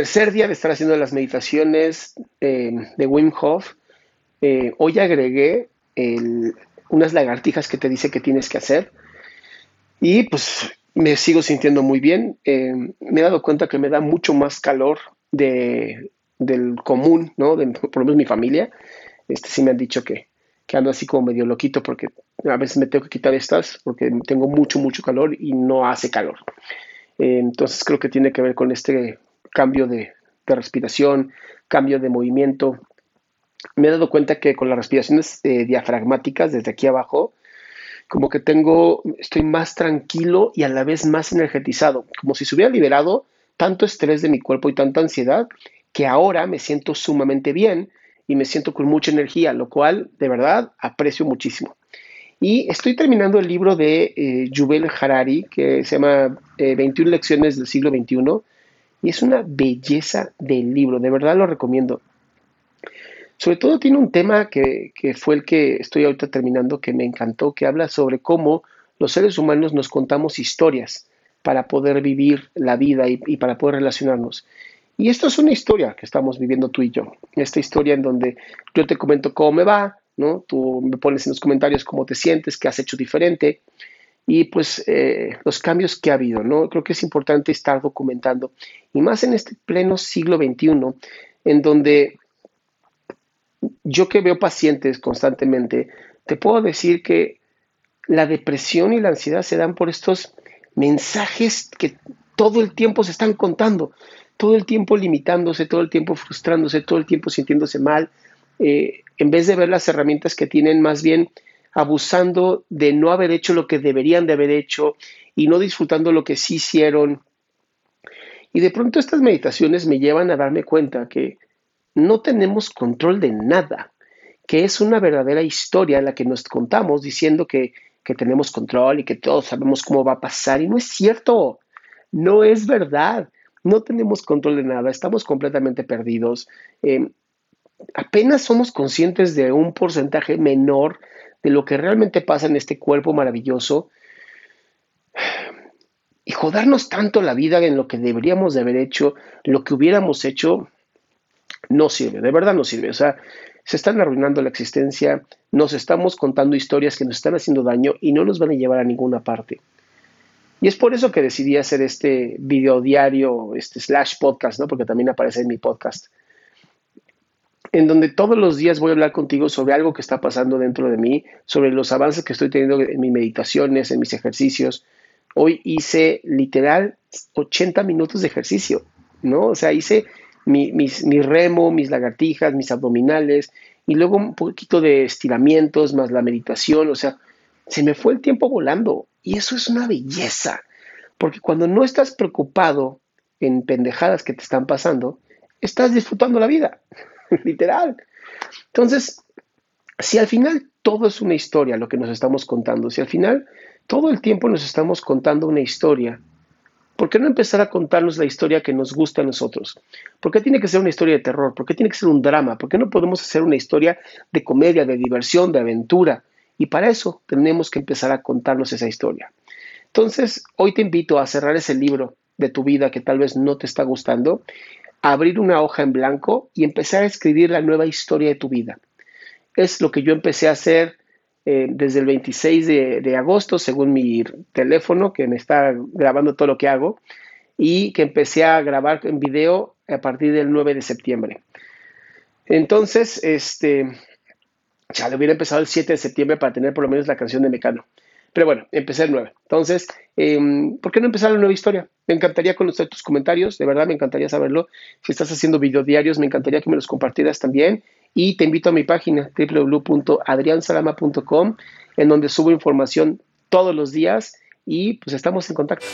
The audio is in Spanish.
tercer día de estar haciendo las meditaciones eh, de Wim Hof, eh, hoy agregué unas lagartijas que te dice que tienes que hacer y pues me sigo sintiendo muy bien. Eh, me he dado cuenta que me da mucho más calor de, del común, ¿no? Por lo menos mi familia. Este, sí me han dicho que, que ando así como medio loquito porque a veces me tengo que quitar estas porque tengo mucho, mucho calor y no hace calor. Entonces creo que tiene que ver con este cambio de, respiración, cambio de movimiento. Me he dado cuenta que con las respiraciones eh, diafragmáticas desde aquí abajo, como que tengo, estoy más tranquilo y a la vez más energetizado, como si se hubiera liberado tanto estrés de mi cuerpo y tanta ansiedad que ahora me siento sumamente bien y me siento con mucha energía, lo cual de verdad aprecio muchísimo. Y estoy terminando el libro de eh, Harari, que se llama 21 eh, lecciones del siglo XXI, y es una belleza del libro, de verdad lo recomiendo. Sobre todo tiene un tema que, fue el que estoy ahorita terminando, que me encantó, que habla sobre cómo los seres humanos nos contamos historias para poder vivir la vida y, para poder relacionarnos. Y esto es una historia que estamos viviendo tú y yo. Esta historia en donde yo te comento cómo me va, ¿no? Tú me pones en los comentarios cómo te sientes, qué has hecho diferente y pues eh, los cambios que ha habido, ¿no? Creo que es importante estar documentando y más en este pleno siglo XXI en donde yo que veo pacientes constantemente, te puedo decir que la depresión y la ansiedad se dan por estos mensajes que todo el tiempo se están contando, todo el tiempo limitándose, todo el tiempo frustrándose, todo el tiempo sintiéndose mal, eh, en vez de ver las herramientas que tienen, más bien abusando de no haber hecho lo que deberían de haber hecho y no disfrutando lo que sí hicieron. Y de pronto estas meditaciones me llevan a darme cuenta que no tenemos control de nada, que es una verdadera historia la que nos contamos diciendo que, tenemos control y que todos sabemos cómo va a pasar. Y no es cierto, no es verdad. No tenemos control de nada, estamos completamente perdidos. Eh, apenas somos conscientes de un porcentaje menor de lo que realmente pasa en este cuerpo maravilloso. Y jodarnos tanto la vida en lo que deberíamos de haber hecho, lo que hubiéramos hecho, no sirve, de verdad no sirve. O sea, se están arruinando la existencia, nos estamos contando historias que nos están haciendo daño y no nos van a llevar a ninguna parte. Y es por eso que decidí hacer este video diario, este slash podcast, ¿no? Porque también aparece en mi podcast, en donde todos los días voy a hablar contigo sobre algo que está pasando dentro de mí, sobre los avances que estoy teniendo en mis meditaciones, en mis ejercicios. Hoy hice literal 80 minutos de ejercicio, ¿no? O sea, hice mi, remo, mis lagartijas, mis abdominales y luego un poquito de estiramientos más la meditación, o sea, se me fue el tiempo volando y eso es una belleza, porque cuando no estás preocupado en pendejadas que te están pasando, estás disfrutando la vida, literal. Entonces, si al final todo es una historia lo que nos estamos contando, si al final todo el tiempo nos estamos contando una historia, ¿Por qué no empezar a contarnos la historia que nos gusta a nosotros? ¿Por qué tiene que ser una historia de terror? ¿Por qué tiene que ser un drama? ¿Por qué no podemos hacer una historia de comedia, de diversión, de aventura? Y para eso tenemos que empezar a contarnos esa historia. Entonces, hoy te invito a cerrar ese libro de tu vida que tal vez no te está gustando, abrir una hoja en blanco y empezar a escribir la nueva historia de tu vida. Es lo que yo empecé a hacer eh, desde el 26 de, agosto, según mi teléfono, que me está grabando todo lo que hago, y que empecé a grabar en video a partir del 9 de septiembre. Entonces, este, ya le hubiera empezado el 7 de septiembre para tener por lo menos la canción de Mecano. Pero bueno, empecé el 9. Entonces, em, ¿por qué no empezar la nueva historia? Me encantaría conocer tus comentarios, de verdad me encantaría saberlo. Si estás haciendo videodiarios, me encantaría que me los compartieras también. Y te invito a mi página www.adriansalama.com, en donde subo información todos los días y pues estamos en contacto.